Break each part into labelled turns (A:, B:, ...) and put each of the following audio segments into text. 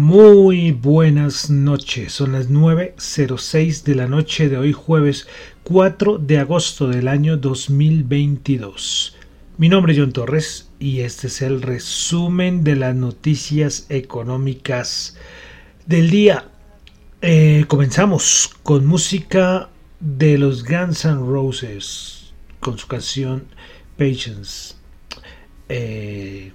A: Muy buenas noches, son las 9.06 de la noche de hoy jueves 4 de agosto del año 2022. Mi nombre es John Torres y este es el resumen de las noticias económicas del día. Eh, comenzamos con música de los Guns N' Roses con su canción Patience. Eh,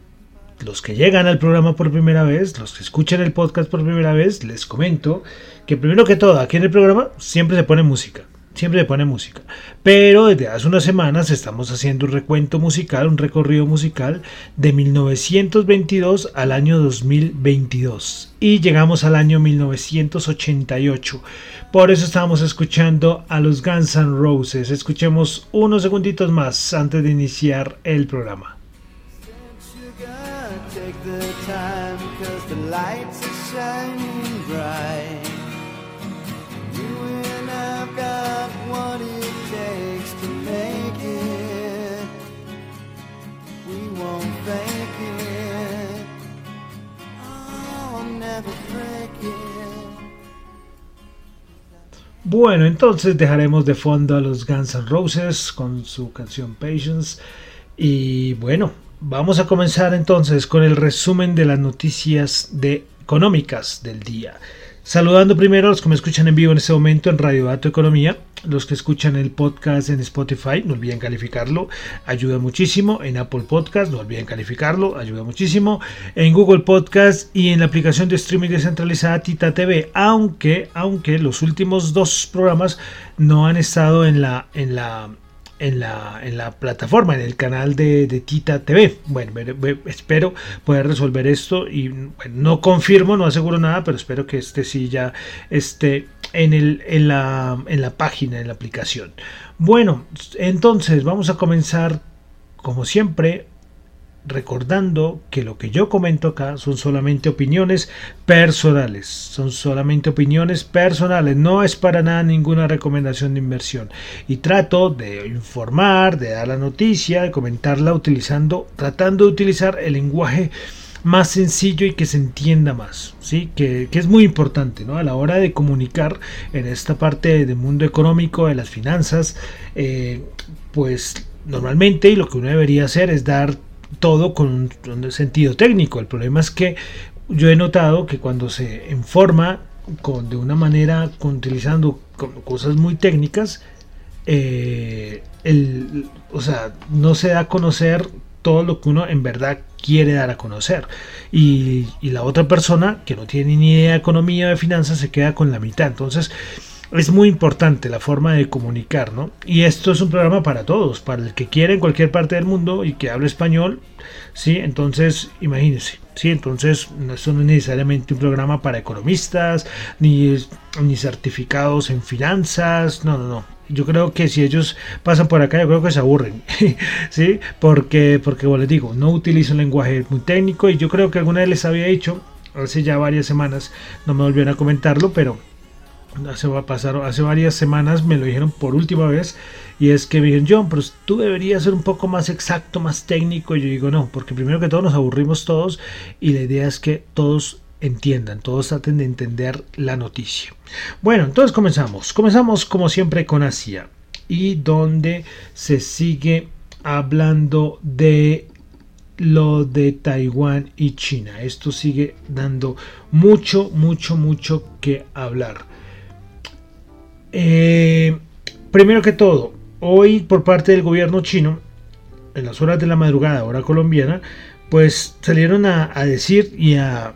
A: los que llegan al programa por primera vez, los que escuchan el podcast por primera vez, les comento que primero que todo, aquí en el programa siempre se pone música. Siempre se pone música. Pero desde hace unas semanas estamos haciendo un recuento musical, un recorrido musical de 1922 al año 2022. Y llegamos al año 1988. Por eso estamos escuchando a los Guns N' Roses. Escuchemos unos segunditos más antes de iniciar el programa. Bueno, entonces dejaremos de fondo a los Guns N' Roses con su canción Patience. Y bueno, vamos a comenzar entonces con el resumen de las noticias económicas del día. Saludando primero a los que me escuchan en vivo en este momento en Radio Dato Economía, los que escuchan el podcast en Spotify, no olviden calificarlo, ayuda muchísimo. En Apple Podcast, no olviden calificarlo, ayuda muchísimo. En Google Podcast y en la aplicación de streaming descentralizada Tita TV, aunque, aunque los últimos dos programas no han estado en la, en la en la, en la plataforma, en el canal de, Tita TV. Bueno, espero poder resolver esto y no confirmo, no aseguro nada, pero espero que este sí ya esté en, el, en, la, en la página, en la aplicación. Bueno, entonces vamos a comenzar como siempre recordando que lo que yo comento acá son solamente opiniones personales, son solamente opiniones personales, no es para nada ninguna recomendación de inversión. Y trato de informar, de dar la noticia, de comentarla utilizando, tratando de utilizar el lenguaje más sencillo y que se entienda más, ¿sí? que, es muy importante ¿no? a la hora de comunicar en esta parte del mundo económico, de las finanzas, eh, pues normalmente lo que uno debería hacer es dar todo con un, sentido técnico. El problema es que yo he notado que cuando se informa con, de una manera utilizando cosas muy técnicas, eh, el, o sea, no se da a conocer todo lo que uno en verdad quiere dar a conocer. Y, y, la otra persona que no tiene ni idea de economía o de finanzas se queda con la mitad. Entonces, es muy importante la forma de comunicar, ¿no? Y esto es un programa para todos, para el que quiera en cualquier parte del mundo y que hable español, ¿sí? Entonces, imagínense, ¿sí? Entonces, esto no es necesariamente un programa para economistas, ni, ni certificados en finanzas, no, no, no. Yo creo que si ellos pasan por acá, yo creo que se aburren, ¿sí? Porque, porque, bueno, les digo, no utilizo un lenguaje muy técnico y yo creo que alguna vez les había dicho, hace ya varias semanas, no me volvieron a comentarlo, pero hace, hace varias semanas me lo dijeron por última vez y es que me dijeron John, pero tú deberías ser un poco más exacto, más técnico y yo digo no, porque primero que todo nos aburrimos todos y la idea es que todos entiendan, todos traten de entender la noticia. Bueno, entonces comenzamos, comenzamos como siempre con Asia y donde se sigue hablando de lo de Taiwán y China. Esto sigue dando mucho, mucho, mucho que hablar. Eh, primero que todo, hoy por parte del gobierno chino, en las horas de la madrugada, hora colombiana, pues salieron a, decir y a,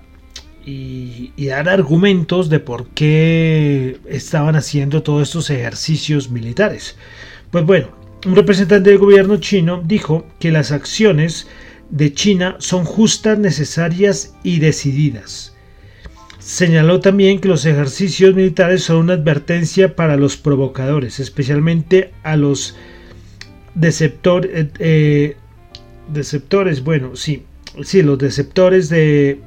A: dar argumentos de por qué estaban haciendo todos estos ejercicios militares. Pues bueno, un representante del gobierno chino dijo que las acciones de China son justas, necesarias y decididas. Señaló también que los ejercicios militares son una advertencia para los provocadores, especialmente a los eh, eh, deceptores, bueno, sí, sí, los deceptores de,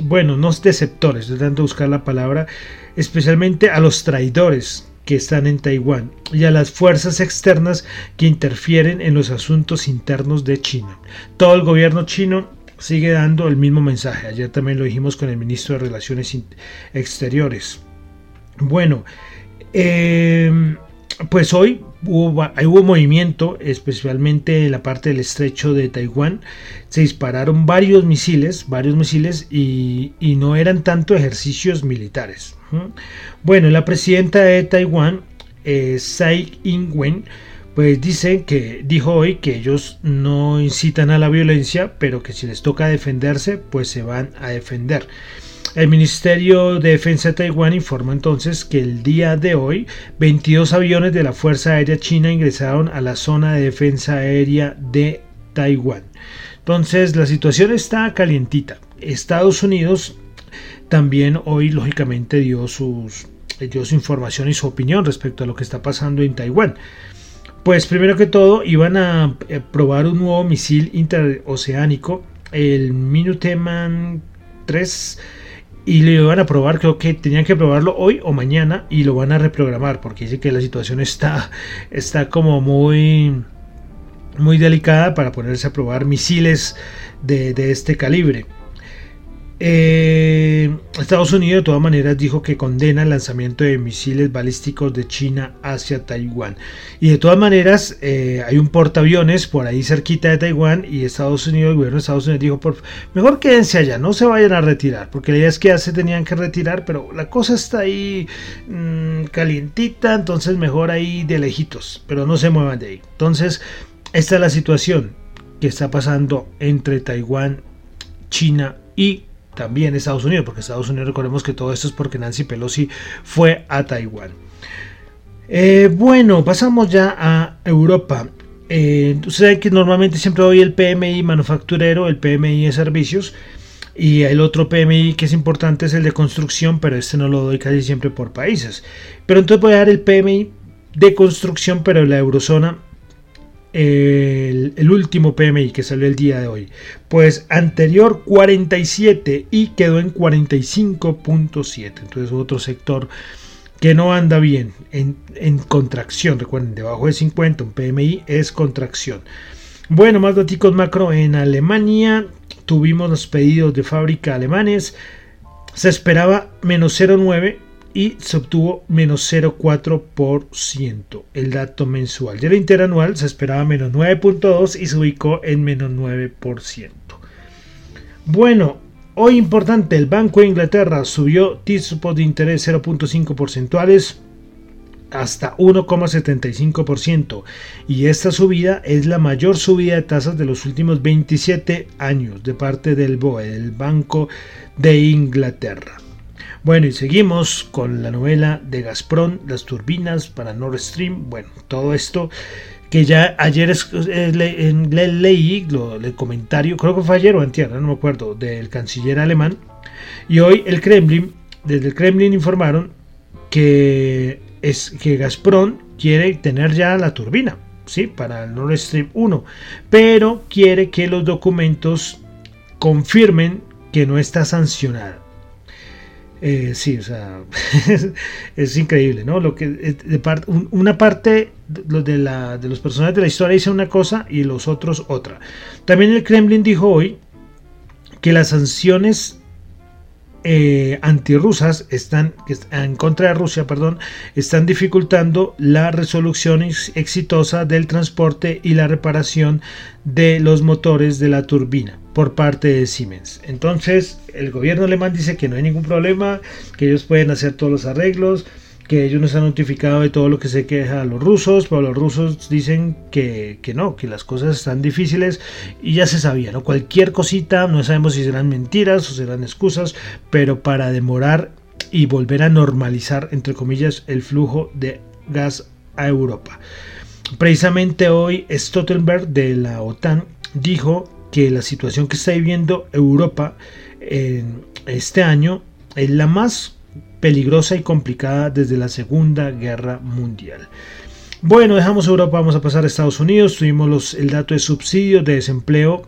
A: bueno, no deceptores, estoy tratando de buscar la palabra, especialmente a los traidores que están en Taiwán y a las fuerzas externas que interfieren en los asuntos internos de China. Todo el gobierno chino sigue dando el mismo mensaje. Ayer también lo dijimos con el ministro de Relaciones Exteriores. Bueno, eh, pues hoy hubo, hubo, movimiento, especialmente en la parte del estrecho de Taiwán. Se dispararon varios misiles, varios misiles y, no eran tanto ejercicios militares. Bueno, la presidenta de Taiwán, eh, Tsai Ing-wen, pues dicen que dijo hoy que ellos no incitan a la violencia, pero que si les toca defenderse, pues se van a defender. El Ministerio de Defensa de Taiwán informó entonces que el día de hoy 22 aviones de la Fuerza Aérea China ingresaron a la zona de defensa aérea de Taiwán. Entonces la situación está calientita. Estados Unidos también hoy lógicamente dio, sus, dio su información y su opinión respecto a lo que está pasando en Taiwán. Pues primero que todo iban a eh, probar un nuevo misil interoceánico, el Minuteman 3, y lo iban a probar, creo que tenían que probarlo hoy o mañana y lo van a reprogramar porque dice que la situación está, está como muy, muy delicada para ponerse a probar misiles de, de este calibre. Eh, Estados Unidos de todas maneras dijo que condena el lanzamiento de misiles balísticos de China hacia Taiwán. Y de todas maneras eh, hay un portaaviones por ahí cerquita de Taiwán y Estados Unidos, el gobierno de Estados Unidos dijo, mejor quédense allá, no se vayan a retirar, porque la idea es que ya se tenían que retirar, pero la cosa está ahí mm, calientita, entonces mejor ahí de lejitos, pero no se muevan de ahí. Entonces, esta es la situación que está pasando entre Taiwán, China y también Estados Unidos, porque Estados Unidos recordemos que todo esto es porque Nancy Pelosi fue a Taiwán. Eh, bueno, pasamos ya a Europa. Eh, Ustedes que normalmente siempre doy el PMI manufacturero, el PMI de servicios y el otro PMI que es importante es el de construcción, pero este no lo doy casi siempre por países. Pero entonces voy a dar el PMI de construcción, pero la eurozona el, último PMI que salió el día de hoy. Pues anterior 47 y quedó en 45.7. Entonces otro sector que no anda bien en, en, contracción. Recuerden, debajo de 50 un PMI es contracción. Bueno, más datos macro en Alemania. Tuvimos los pedidos de fábrica alemanes. Se esperaba menos 0,9 y se obtuvo menos 0,4% el dato mensual. Y el interanual se esperaba menos 9,2% y se ubicó en menos 9%. Bueno, hoy importante, el Banco de Inglaterra subió tipos de interés 0.5 porcentuales hasta 1,75% y esta subida es la mayor subida de tasas de los últimos 27 años de parte del BOE, el Banco de Inglaterra. Bueno, y seguimos con la novela de Gazprom, las turbinas para Nord Stream, bueno, todo esto que ya ayer eh, le, leí el comentario, creo que fue ayer o antier, no me acuerdo, del canciller alemán, y hoy el Kremlin, desde el Kremlin informaron que es que Gazprom quiere tener ya la turbina, ¿sí? Para el Nord Stream 1, pero quiere que los documentos confirmen que no está sancionada. Eh, sí, o sea, es, increíble, ¿no? Lo que de una parte de, la, de los personajes de la historia dice una cosa y los otros otra. También el Kremlin dijo hoy que las sanciones eh, antirrusas están en contra de Rusia, perdón, están dificultando la resolución exitosa del transporte y la reparación de los motores de la turbina por parte de Siemens. Entonces, el gobierno alemán dice que no hay ningún problema, que ellos pueden hacer todos los arreglos, que ellos nos han notificado de todo lo que se queja a los rusos, pero los rusos dicen que, no, que las cosas están difíciles y ya se sabía, ¿no? Cualquier cosita, no sabemos si serán mentiras o serán excusas, pero para demorar y volver a normalizar, entre comillas, el flujo de gas a Europa. Precisamente hoy Stoltenberg de la OTAN dijo que la situación que está viviendo Europa en este año es la más peligrosa y complicada desde la Segunda Guerra Mundial. Bueno, dejamos Europa, vamos a pasar a Estados Unidos. Tuvimos el dato de subsidio de desempleo,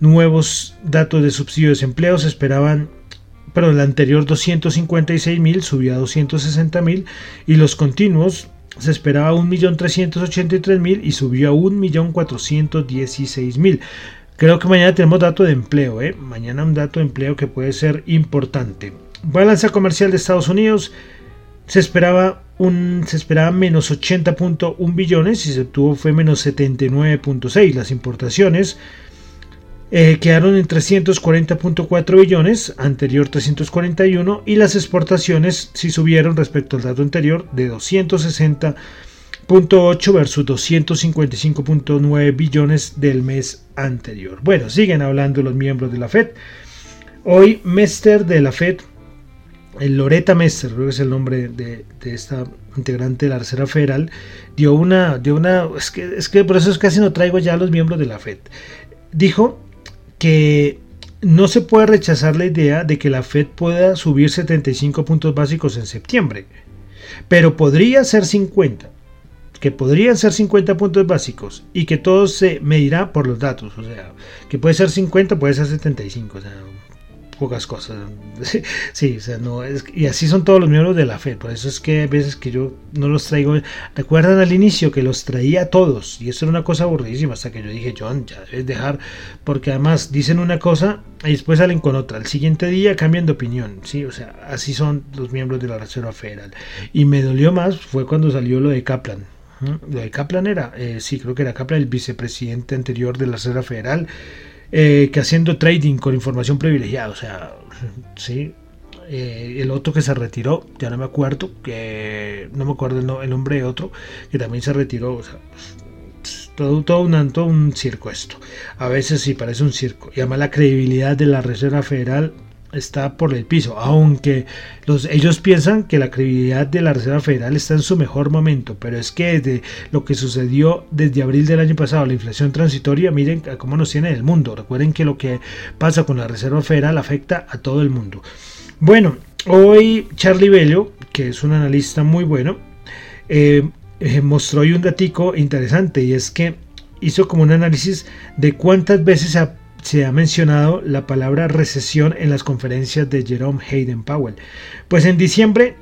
A: nuevos datos de subsidio de desempleo. Se esperaban, pero el anterior 256 mil subió a 260 mil y los continuos se esperaba 1.383.000 y subió a 1.416.000. Creo que mañana tenemos dato de empleo, ¿eh? mañana un dato de empleo que puede ser importante. Balanza comercial de Estados Unidos se esperaba un se esperaba menos 80.1 billones y se obtuvo fue menos 79.6 las importaciones eh, quedaron en 340.4 billones anterior 341 y las exportaciones sí subieron respecto al dato anterior de 260.8 versus 255.9 billones del mes anterior. Bueno siguen hablando los miembros de la Fed. Hoy Mester de la Fed el Loretta Mester, creo que es el nombre de, esta integrante de la Reserva Federal, dio una, dio una, es que, es que por eso es casi no traigo ya a los miembros de la Fed. Dijo que no se puede rechazar la idea de que la Fed pueda subir 75 puntos básicos en septiembre, pero podría ser 50, que podrían ser 50 puntos básicos y que todo se medirá por los datos, o sea, que puede ser 50, puede ser 75, o sea, pocas cosas. Sí, o sea, no, es, y así son todos los miembros de la fe. Por eso es que a veces que yo no los traigo. Recuerdan al inicio que los traía todos. Y eso era una cosa aburridísima. Hasta que yo dije, John, ya debes dejar. Porque además dicen una cosa y después salen con otra. El siguiente día cambian de opinión. Sí, o sea, así son los miembros de la Reserva Federal. Y me dolió más fue cuando salió lo de Kaplan. Lo de Kaplan era, eh, sí, creo que era Kaplan, el vicepresidente anterior de la Reserva Federal eh, que haciendo trading con información privilegiada. O sea, sí. Eh, el otro que se retiró, ya no me acuerdo, que no me acuerdo el, nombre de otro, que también se retiró. O sea, todo, todo, un, todo un circo esto. A veces sí parece un circo. Y además la credibilidad de la Reserva Federal está por el piso, aunque los, ellos piensan que la credibilidad de la Reserva Federal está en su mejor momento, pero es que desde lo que sucedió desde abril del año pasado, la inflación transitoria, miren cómo nos tiene el mundo. Recuerden que lo que pasa con la Reserva Federal afecta a todo el mundo. Bueno, hoy Charlie Bello, que es un analista muy bueno, eh, eh, mostró hoy un datico interesante y es que hizo como un análisis de cuántas veces se ha se ha mencionado la palabra recesión en las conferencias de Jerome Hayden Powell. Pues en diciembre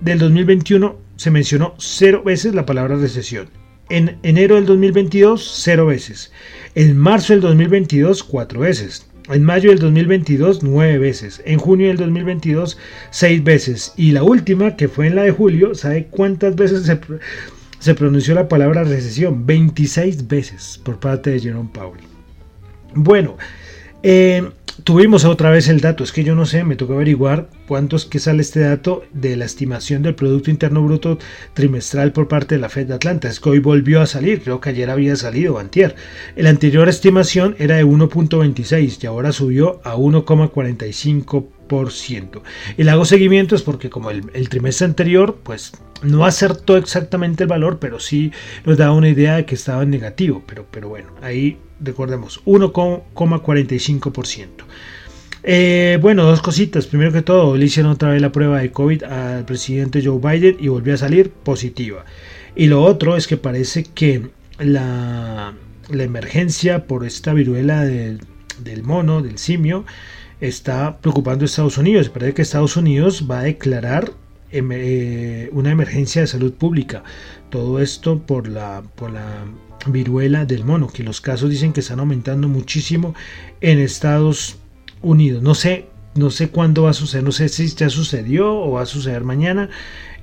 A: del 2021 se mencionó cero veces la palabra recesión. En enero del 2022, cero veces. En marzo del 2022, cuatro veces. En mayo del 2022, nueve veces. En junio del 2022, seis veces. Y la última, que fue en la de julio, ¿sabe cuántas veces se, pronunció la palabra recesión? 26 veces por parte de Jerome Powell. Bueno, eh, tuvimos otra vez el dato, es que yo no sé, me toca averiguar cuánto es que sale este dato de la estimación del Producto Interno Bruto trimestral por parte de la Fed de Atlanta. Es que hoy volvió a salir, creo que ayer había salido, antier. La anterior estimación era de 1.26 y ahora subió a 1,45%. Y le hago seguimiento es porque como el, trimestre anterior, pues no acertó exactamente el valor, pero sí nos da una idea de que estaba en negativo. Pero, pero bueno, ahí recordemos, 1,45%. Eh, bueno, dos cositas. Primero que todo, le hicieron otra vez la prueba de COVID al presidente Joe Biden y volvió a salir positiva. Y lo otro es que parece que la, emergencia por esta viruela del, mono, del simio, está preocupando a Estados Unidos. Parece que Estados Unidos va a declarar em, eh, una emergencia de salud pública. Todo esto por la, por la viruela del mono, que los casos dicen que están aumentando muchísimo en Estados Unidos. No sé, no sé cuándo va a suceder, no sé si ya sucedió o va a suceder mañana.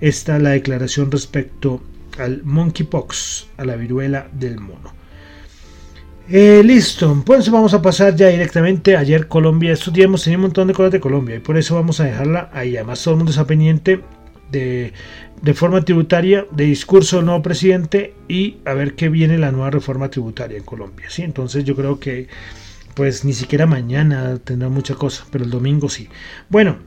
A: Está la declaración respecto al monkeypox, a la viruela del mono. Eh, listo, pues vamos a pasar ya directamente. Ayer Colombia, estos días hemos tenido un montón de cosas de Colombia y por eso vamos a dejarla ahí. Además, todo el mundo está pendiente de reforma tributaria, de discurso del nuevo presidente y a ver qué viene la nueva reforma tributaria en Colombia. ¿sí? Entonces yo creo que pues ni siquiera mañana tendrá mucha cosa, pero el domingo sí. Bueno,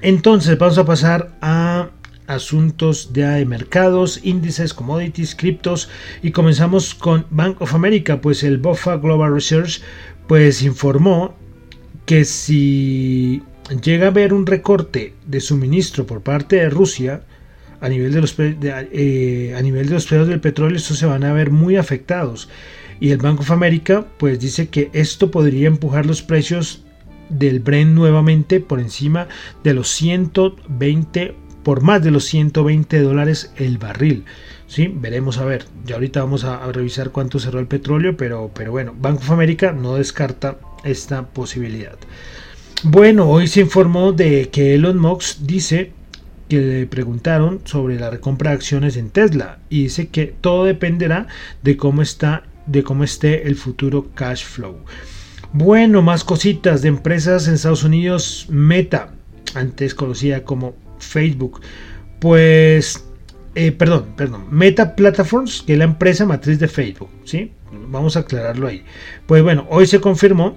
A: entonces vamos a pasar a asuntos de mercados, índices, commodities, criptos y comenzamos con Bank of America, pues el BOFA Global Research pues informó que si llega a haber un recorte de suministro por parte de Rusia, a nivel de los, eh, a nivel de los precios del petróleo, estos se van a ver muy afectados. Y el Banco of America pues dice que esto podría empujar los precios del Brent nuevamente por encima de los 120 por más de los 120 dólares el barril. ¿sí? Veremos a ver. Ya ahorita vamos a, revisar cuánto cerró el petróleo, pero, pero bueno, Banco of America no descarta esta posibilidad. Bueno, hoy se informó de que Elon Musk dice que le preguntaron sobre la recompra de acciones en Tesla y dice que todo dependerá de cómo está de cómo esté el futuro cash flow. Bueno, más cositas de empresas en Estados Unidos, Meta, antes conocida como Facebook, pues, eh, perdón, perdón, Meta Platforms, que es la empresa matriz de Facebook, ¿sí? Vamos a aclararlo ahí. Pues bueno, hoy se confirmó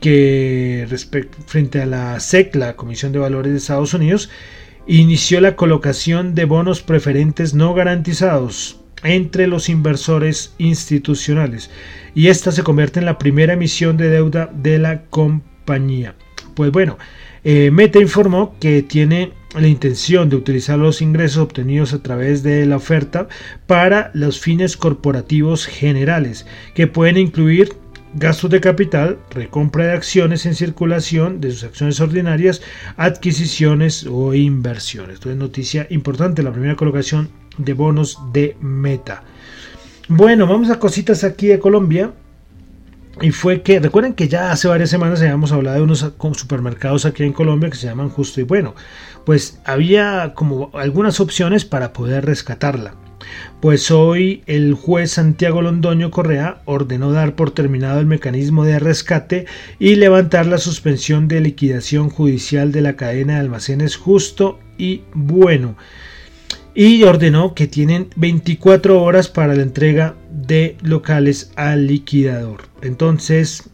A: que frente a la SEC, la Comisión de Valores de Estados Unidos, inició la colocación de bonos preferentes no garantizados entre los inversores institucionales y esta se convierte en la primera emisión de deuda de la compañía. Pues bueno, eh, Meta informó que tiene la intención de utilizar los ingresos obtenidos a través de la oferta para los fines corporativos generales, que pueden incluir gastos de capital, recompra de acciones en circulación de sus acciones ordinarias, adquisiciones o inversiones. Entonces, noticia importante, la primera colocación de bonos de meta. Bueno, vamos a cositas aquí de Colombia. Y fue que, recuerden que ya hace varias semanas habíamos hablado de unos supermercados aquí en Colombia que se llaman Justo y Bueno. Pues había como algunas opciones para poder rescatarla. Pues hoy el juez Santiago Londoño Correa ordenó dar por terminado el mecanismo de rescate y levantar la suspensión de liquidación judicial de la cadena de almacenes Justo y Bueno y ordenó que tienen 24 horas para la entrega de locales al liquidador. Entonces,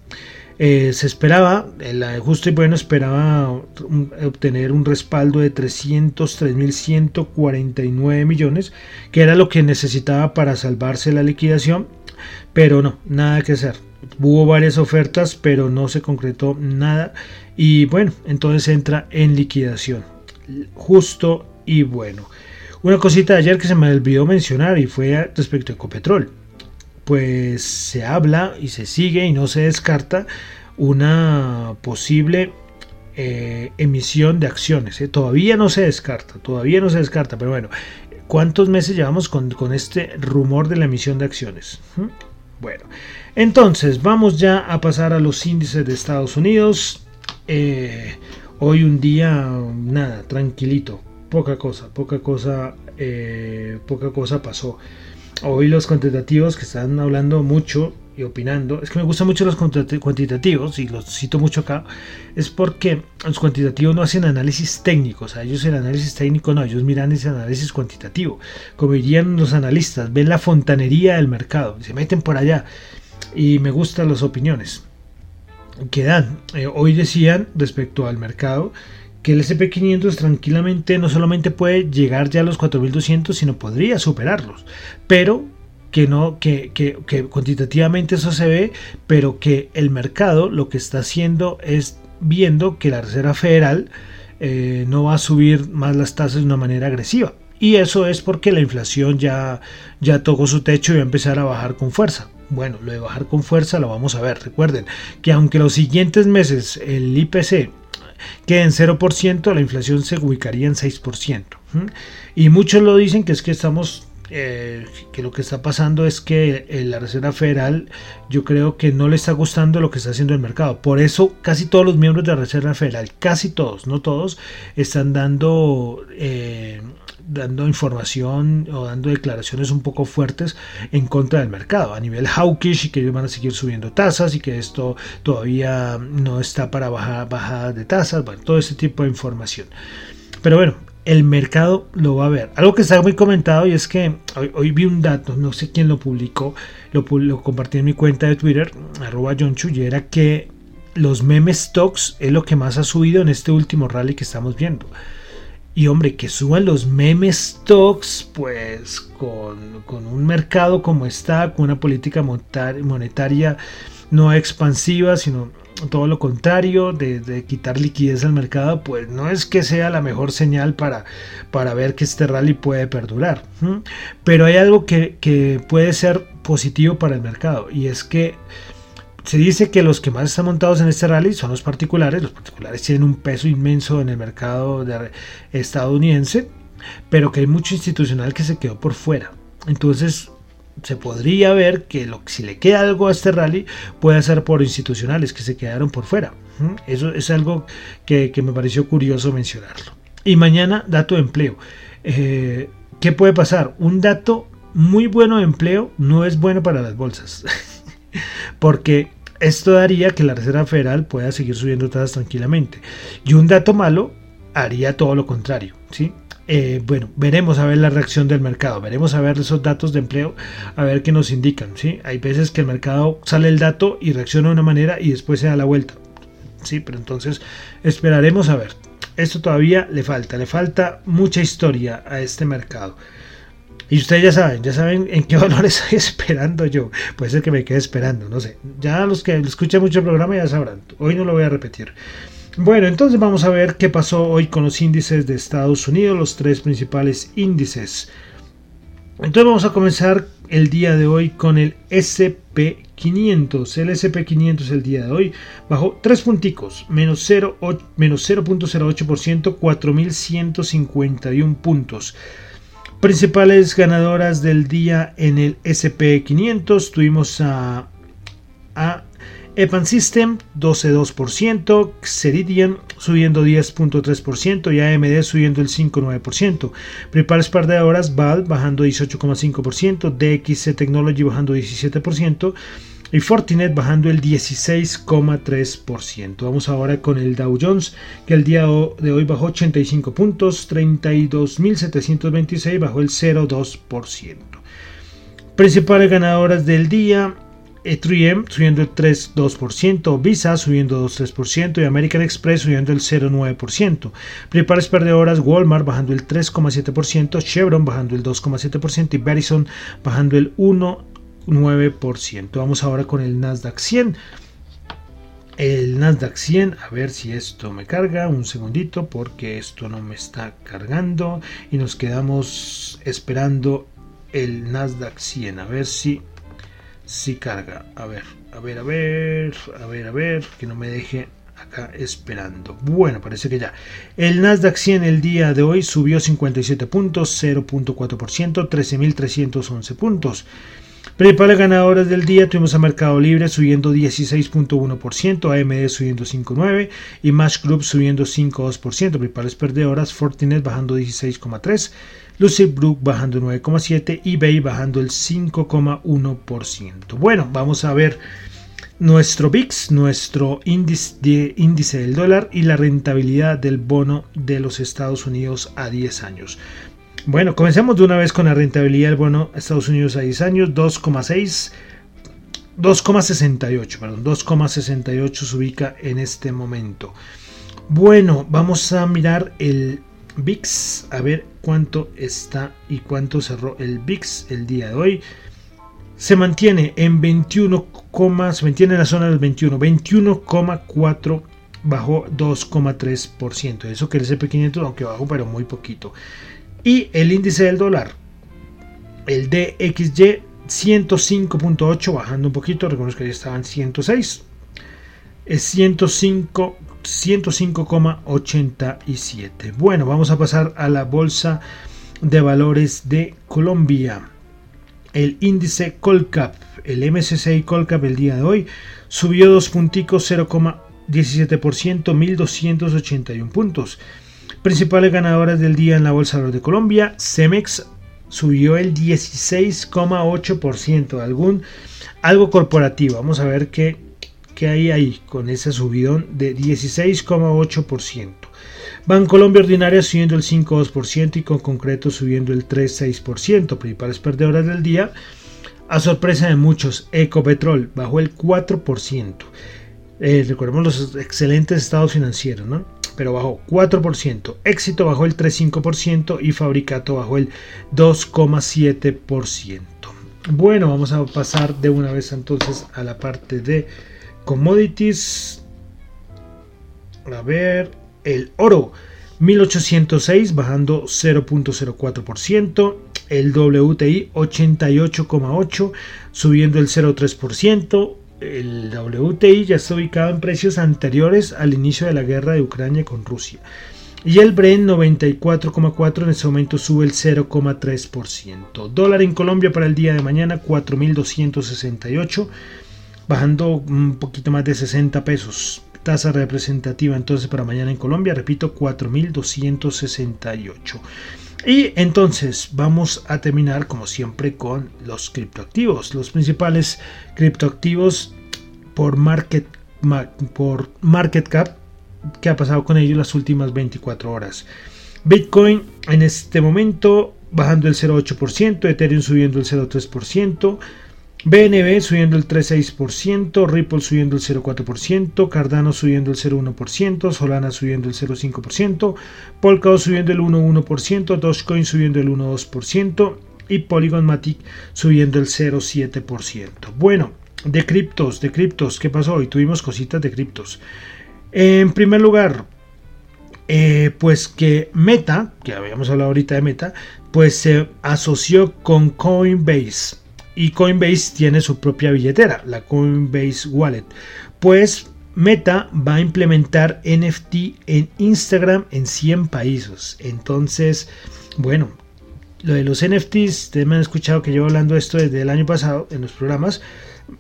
A: eh, se esperaba, el justo y bueno esperaba obtener un respaldo de 303.149 millones, que era lo que necesitaba para salvarse la liquidación, pero no, nada que hacer. Hubo varias ofertas, pero no se concretó nada. Y bueno, entonces entra en liquidación. Justo y bueno. Una cosita de ayer que se me olvidó mencionar y fue respecto a Ecopetrol. Pues se habla y se sigue y no se descarta una posible eh, emisión de acciones. ¿eh? Todavía no se descarta, todavía no se descarta, pero bueno, ¿cuántos meses llevamos con, este rumor de la emisión de acciones? Bueno, entonces vamos ya a pasar a los índices de Estados Unidos. Eh, hoy un día, nada, tranquilito, poca cosa, poca cosa, eh, poca cosa pasó. Hoy los cuantitativos que están hablando mucho y opinando, es que me gustan mucho los cuantitativos y los cito mucho acá, es porque los cuantitativos no hacen análisis técnicos, a ellos el análisis técnico no, ellos miran ese análisis cuantitativo, como dirían los analistas, ven la fontanería del mercado, se meten por allá y me gustan las opiniones que dan. Eh, hoy decían respecto al mercado que el SP500 tranquilamente no solamente puede llegar ya a los 4200, sino podría superarlos, pero que no que, que, cuantitativamente eso se ve, pero que el mercado lo que está haciendo es viendo que la Reserva Federal eh, no va a subir más las tasas de una manera agresiva. Y eso es porque la inflación ya, ya tocó su techo y va a empezar a bajar con fuerza. Bueno, lo de bajar con fuerza lo vamos a ver. Recuerden que aunque los siguientes meses el IPC quede en 0%, la inflación se ubicaría en 6%. Y muchos lo dicen que es que estamos eh, que lo que está pasando es que eh, la Reserva Federal yo creo que no le está gustando lo que está haciendo el mercado. Por eso casi todos los miembros de la Reserva Federal, casi todos, no todos, están dando... Eh, dando información o dando declaraciones un poco fuertes en contra del mercado a nivel hawkish y que ellos van a seguir subiendo tasas y que esto todavía no está para bajar bajadas de tasas, bueno, todo ese tipo de información. Pero bueno, el mercado lo va a ver. Algo que está muy comentado y es que hoy, vi un dato, no sé quién lo publicó, lo, compartí en mi cuenta de Twitter, arroba John era que los meme stocks es lo que más ha subido en este último rally que estamos viendo. Y hombre, que suban los meme stocks, pues con, con un mercado como está, con una política monetaria no expansiva, sino todo lo contrario, de, quitar liquidez al mercado, pues no es que sea la mejor señal para, para ver que este rally puede perdurar. Pero hay algo que, que, puede ser positivo para el mercado y es que se dice que los que más están montados en este rally son los particulares. Los particulares tienen un peso inmenso en el mercado estadounidense, pero que hay mucho institucional que se quedó por fuera. Entonces, se podría ver que lo, si le queda algo a este rally puede ser por institucionales que se quedaron por fuera. Eso es algo que, me pareció curioso mencionarlo. Y mañana, dato de empleo. Eh, ¿Qué puede pasar? Un dato muy bueno de empleo no es bueno para las bolsas. Porque esto daría que la Reserva Federal pueda seguir subiendo tasas tranquilamente. Y un dato malo haría todo lo contrario. ¿sí? Eh, bueno, veremos a ver la reacción del mercado, veremos a ver esos datos de empleo, a ver qué nos indican. ¿sí? Hay veces que el mercado sale el dato y reacciona de una manera y después se da la vuelta. Sí, pero entonces esperaremos a ver. Esto todavía le falta, le falta mucha historia a este mercado. Y ustedes ya saben, ya saben en qué valor estoy esperando yo. Puede ser que me quede esperando, no sé. Ya los que escuchan mucho el programa ya sabrán. Hoy no lo voy a repetir. Bueno, entonces vamos a ver qué pasó hoy con los índices de Estados Unidos, los tres principales índices. Entonces vamos a comenzar el día de hoy con el SP500. El SP500 el día de hoy bajó 3 punticos, menos 0.08%, 4.151 puntos. Principales ganadoras del día en el SP500 tuvimos a, Epan System 12,2%, Ceridian subiendo 10.3% y AMD subiendo el 5,9%. Principales perdedoras Val bajando 18,5%, DXC Technology bajando 17% y Fortinet bajando el 16,3%. Vamos ahora con el Dow Jones que el día de hoy bajó 85 puntos, 32.726 bajó el 0,2%. Principales ganadoras del día, 3M subiendo el 3,2%, Visa subiendo 2,3% y American Express subiendo el 0,9%. Principales perdedoras, Walmart bajando el 3,7%, Chevron bajando el 2,7% y Verizon bajando el 1,9%. Vamos ahora con el Nasdaq 100. El Nasdaq 100, a ver si esto me carga, un segundito porque esto no me está cargando y nos quedamos esperando el Nasdaq 100, a ver si si carga. A ver, a ver, a ver, a ver, a ver, que no me deje acá esperando. Bueno, parece que ya. El Nasdaq 100 el día de hoy subió 57 puntos, 0.4%, 13.311 puntos. Principales ganadores del día tuvimos a Mercado Libre subiendo 16.1%, AMD subiendo 5.9% y Match Group subiendo 5.2%. Principales perdedoras, Fortinet bajando 16.3%, Lucid Brook bajando 9.7% y eBay bajando el 5.1%. Bueno, vamos a ver nuestro VIX, nuestro índice del dólar y la rentabilidad del bono de los Estados Unidos a 10 años. Bueno, comencemos de una vez con la rentabilidad del bono Estados Unidos a 10 años, 2,6, 2,68, perdón, 2,68 se ubica en este momento. Bueno, vamos a mirar el VIX, a ver cuánto está y cuánto cerró el VIX el día de hoy. Se mantiene en 21, se mantiene en la zona del 21, 21,4 bajó 2,3%. Eso que el P500, aunque bajó, pero muy poquito. Y el índice del dólar, el DXY 105.8, bajando un poquito, reconozco que ya estaban 106, es 105, 105,87. Bueno, vamos a pasar a la bolsa de valores de Colombia. El índice Colcap, el MSCI Colcap el día de hoy, subió dos punticos 0,17%, 1281 puntos. Principales ganadoras del día en la Bolsa de Colombia, Cemex subió el 16,8%, algún algo corporativo. Vamos a ver qué, qué hay ahí con ese subidón de 16,8%. Bancolombia Ordinaria subiendo el 5,2% y con concreto subiendo el 3,6%. Principales perdedoras del día, a sorpresa de muchos, Ecopetrol bajó el 4%. Eh, recordemos los excelentes estados financieros, ¿no? pero bajó 4%. Éxito bajó el 3,5% y Fabricato bajó el 2,7%. Bueno, vamos a pasar de una vez entonces a la parte de commodities. A ver, el oro 1806 bajando 0.04%. El WTI 88,8 subiendo el 0.3% el WTI ya está ubicado en precios anteriores al inicio de la guerra de Ucrania con Rusia. Y el Brent 94,4 en ese momento sube el 0,3%. Dólar en Colombia para el día de mañana 4.268, bajando un poquito más de 60 pesos. Tasa representativa entonces para mañana en Colombia, repito, 4.268. Y entonces vamos a terminar como siempre con los criptoactivos. Los principales criptoactivos por market, cap que ha pasado con ellos las últimas 24 horas. Bitcoin en este momento bajando el 0,8%, Ethereum subiendo el 0,3%, BNB subiendo el 3,6%, Ripple subiendo el 0,4%, Cardano subiendo el 0,1%, Solana subiendo el 0,5%, Polkadot subiendo el 1,1%, Dogecoin subiendo el 1,2% y Polygon Matic subiendo el 0,7%. Bueno, de criptos, de criptos, ¿qué pasó? Hoy tuvimos cositas de criptos. En primer lugar, eh, pues que Meta, que habíamos hablado ahorita de Meta, pues se asoció con Coinbase y Coinbase tiene su propia billetera, la Coinbase Wallet. Pues Meta va a implementar NFT en Instagram en 100 países. Entonces, bueno, lo de los NFTs, ustedes me han escuchado que llevo hablando esto desde el año pasado en los programas.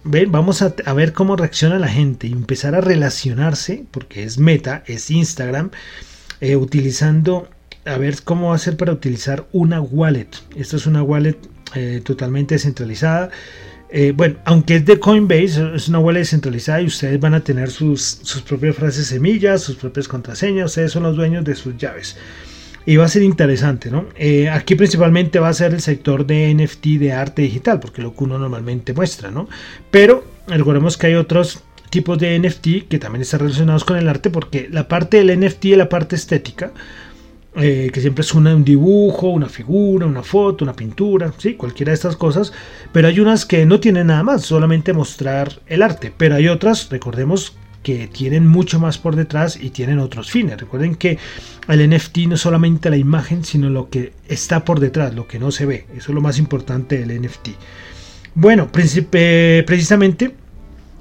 A: Vamos a, ver cómo reacciona la gente y empezar a relacionarse, porque es Meta, es Instagram, eh, utilizando, a ver cómo va a ser para utilizar una wallet. Esta es una wallet eh, totalmente descentralizada. Eh, bueno, aunque es de Coinbase, es una wallet descentralizada y ustedes van a tener sus, sus propias frases semillas, sus propias contraseñas, ustedes son los dueños de sus llaves. Y va a ser interesante, ¿no? Eh, aquí principalmente va a ser el sector de NFT de arte digital, porque lo que uno normalmente muestra, ¿no? Pero recordemos que hay otros tipos de NFT que también están relacionados con el arte, porque la parte del NFT es la parte estética, eh, que siempre es un dibujo, una figura, una foto, una pintura, ¿sí? cualquiera de estas cosas, pero hay unas que no tienen nada más, solamente mostrar el arte, pero hay otras, recordemos, que tienen mucho más por detrás y tienen otros fines. Recuerden que el NFT no es solamente la imagen, sino lo que está por detrás, lo que no se ve. Eso es lo más importante del NFT. Bueno, precisamente,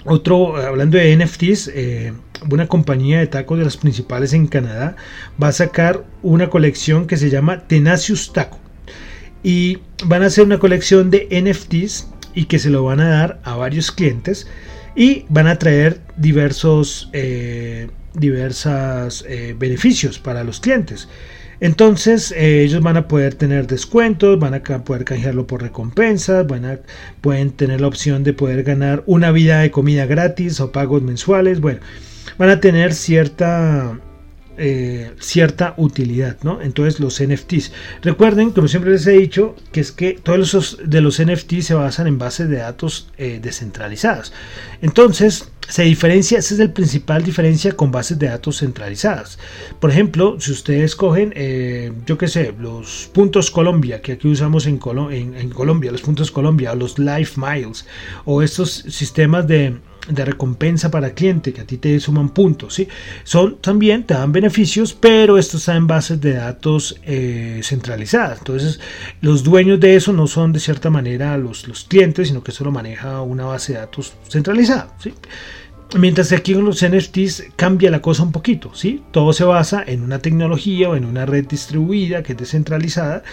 A: otro, hablando de NFTs, eh, una compañía de tacos de las principales en Canadá, va a sacar una colección que se llama Tenacious Taco. Y van a hacer una colección de NFTs y que se lo van a dar a varios clientes y van a traer diversos eh, eh, beneficios para los clientes. Entonces eh, ellos van a poder tener descuentos, van a poder canjearlo por recompensas, van a, pueden tener la opción de poder ganar una vida de comida gratis o pagos mensuales. Bueno, van a tener cierta eh, cierta utilidad, ¿no? Entonces los NFTs. Recuerden, como siempre les he dicho, que es que todos los de los NFTs se basan en bases de datos eh, descentralizadas. Entonces, se diferencia, esa es la principal diferencia con bases de datos centralizadas. Por ejemplo, si ustedes cogen, eh, yo qué sé, los puntos Colombia, que aquí usamos en, Colombia, los puntos Colombia, o los Life Miles, o estos sistemas de de recompensa para cliente que a ti te suman puntos ¿sí? son también te dan beneficios pero estos están en bases de datos eh, centralizadas entonces los dueños de eso no son de cierta manera los, los clientes sino que eso lo maneja una base de datos centralizada ¿sí? Mientras que aquí en los NFTs cambia la cosa un poquito, ¿sí? Todo se basa en una tecnología o en una red distribuida que es descentralizada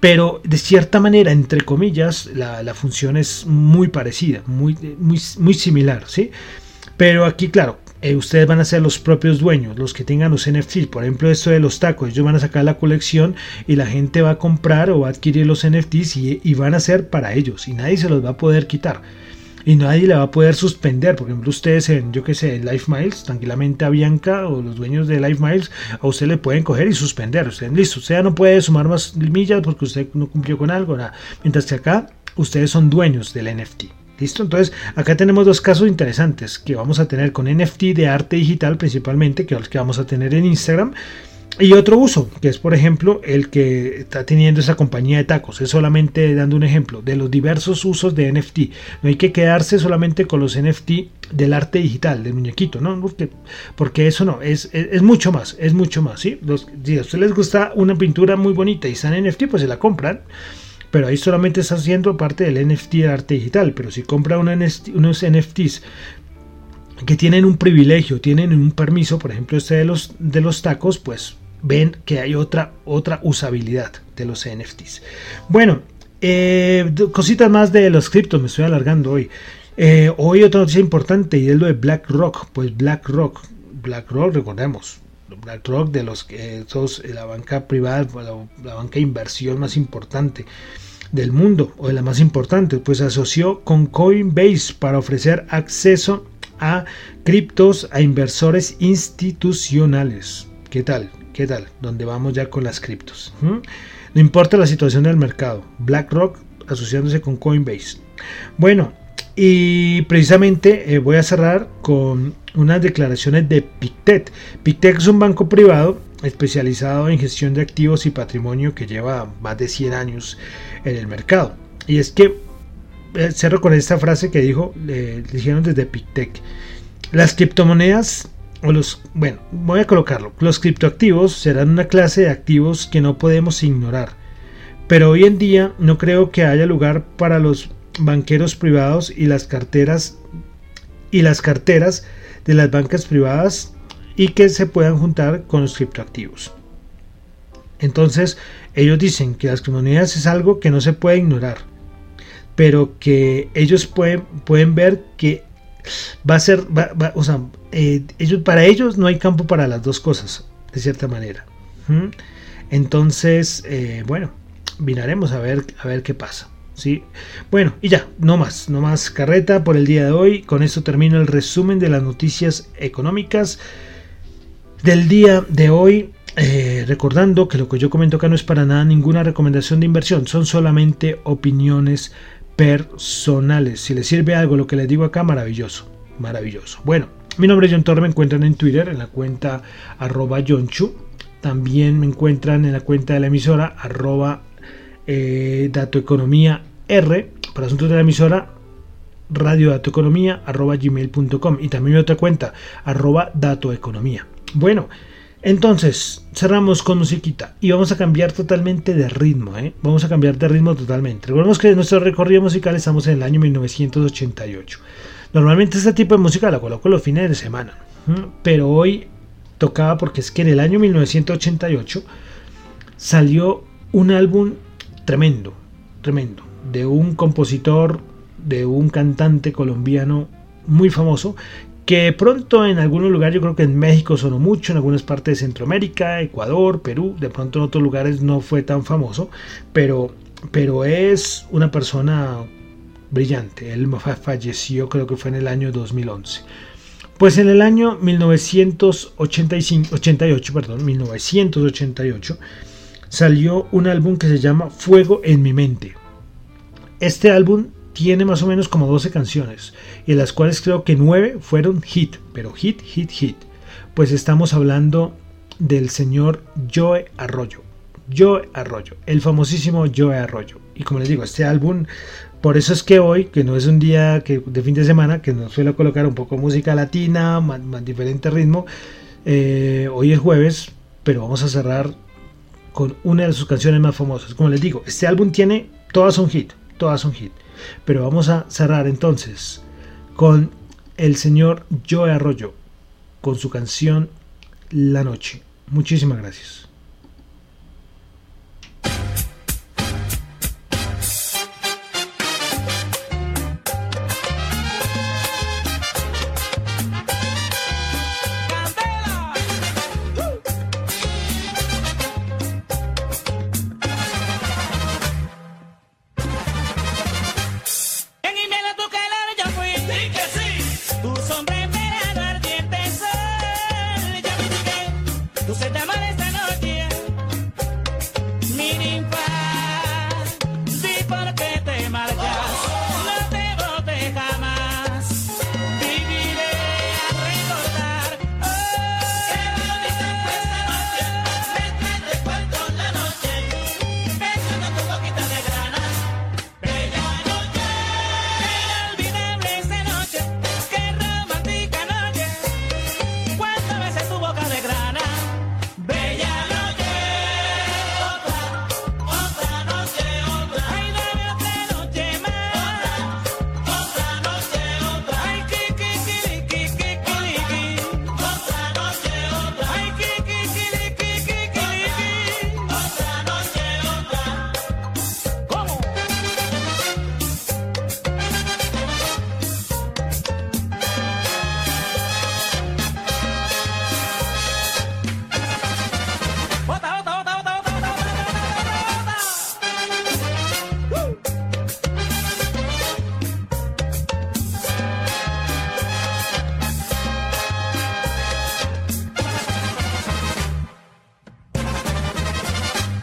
A: pero de cierta manera, entre comillas, la, función es muy parecida, muy, muy, muy similar, ¿sí? Pero aquí, claro, eh, ustedes van a ser los propios dueños, los que tengan los NFTs. Por ejemplo, esto de los tacos, ellos van a sacar la colección y la gente va a comprar o va a adquirir los NFTs y, y van a ser para ellos y nadie se los va a poder quitar y nadie le va a poder suspender. Por ejemplo, ustedes en, yo que sé, Life Miles, tranquilamente a Bianca o los dueños de Life Miles, a usted le pueden coger y suspender. Usted, listo, usted no puede sumar más millas porque usted no cumplió con algo, nada. Mientras que acá, ustedes son dueños del NFT. ¿Listo? Entonces, acá tenemos dos casos interesantes que vamos a tener con NFT de arte digital principalmente, que los que vamos a tener en Instagram, y otro uso, que es por ejemplo el que está teniendo esa compañía de tacos. Es solamente dando un ejemplo de los diversos usos de NFT. No hay que quedarse solamente con los NFT del arte digital, del muñequito, ¿no? Porque, porque eso no, es, es, mucho más, es mucho más, ¿sí? Si a ustedes les gusta una pintura muy bonita y está en NFT, pues se la compran. Pero ahí solamente está haciendo parte del NFT de arte digital. Pero si compra unos NFTs que tienen un privilegio, tienen un permiso, por ejemplo este de los, de los tacos, pues ven que hay otra, otra usabilidad de los NFTs. Bueno, eh, cositas más de los criptos, me estoy alargando hoy. Eh, hoy otra noticia importante y es lo de BlackRock. Pues BlackRock, BlackRock, recordemos, BlackRock de los que sos la banca privada, la, banca de inversión más importante del mundo o de la más importante, pues asoció con Coinbase para ofrecer acceso a criptos a inversores institucionales. ¿Qué tal? ¿Qué tal? Donde vamos ya con las criptos. No importa la situación del mercado. BlackRock asociándose con Coinbase. Bueno, y precisamente eh, voy a cerrar con unas declaraciones de Pictet. Pictet es un banco privado especializado en gestión de activos y patrimonio que lleva más de 100 años en el mercado. Y es que eh, cerro con esta frase que dijo, le dijeron desde Pictet. Las criptomonedas los, bueno, voy a colocarlo. Los criptoactivos serán una clase de activos que no podemos ignorar. Pero hoy en día no creo que haya lugar para los banqueros privados y las carteras y las carteras de las bancas privadas y que se puedan juntar con los criptoactivos. Entonces, ellos dicen que las criptomonedas es algo que no se puede ignorar, pero que ellos pueden, pueden ver que va a ser, o sea, eh, ellos, para ellos no hay campo para las dos cosas, de cierta manera. Entonces, eh, bueno, miraremos a ver, a ver qué pasa. ¿sí? Bueno, y ya, no más, no más carreta por el día de hoy. Con esto termino el resumen de las noticias económicas del día de hoy. Eh, recordando que lo que yo comento acá no es para nada ninguna recomendación de inversión, son solamente opiniones personales. Si les sirve algo lo que les digo acá, maravilloso, maravilloso. Bueno, mi nombre es John Torre, me encuentran en Twitter en la cuenta arroba Chu. También me encuentran en la cuenta de la emisora arroba eh, datoeconomía R. Para asuntos de la emisora radio datoeconomía arroba gmail.com y también mi otra cuenta arroba datoeconomía. Bueno, entonces, cerramos con musiquita y vamos a cambiar totalmente de ritmo, ¿eh? Vamos a cambiar de ritmo totalmente. Recordemos que en nuestro recorrido musical estamos en el año 1988. Normalmente este tipo de música la coloco los fines de semana, pero hoy tocaba porque es que en el año 1988 salió un álbum tremendo, tremendo, de un compositor de un cantante colombiano muy famoso que pronto en algunos lugares, yo creo que en México sonó mucho, en algunas partes de Centroamérica, Ecuador, Perú, de pronto en otros lugares no fue tan famoso, pero, pero es una persona brillante. Él falleció creo que fue en el año 2011. Pues en el año 1988, perdón, 1988, salió un álbum que se llama Fuego en mi mente. Este álbum tiene más o menos como 12 canciones, y en las cuales creo que 9 fueron hit, pero hit, hit, hit. Pues estamos hablando del señor Joe Arroyo. Joe Arroyo, el famosísimo Joe Arroyo. Y como les digo, este álbum, por eso es que hoy, que no es un día que, de fin de semana, que nos suele colocar un poco música latina, más, diferente ritmo, eh, hoy es jueves, pero vamos a cerrar con una de sus canciones más famosas. Como les digo, este álbum tiene, todas son hit, todas son hit. Pero vamos a cerrar entonces con el señor Joe Arroyo, con su canción La Noche. Muchísimas gracias.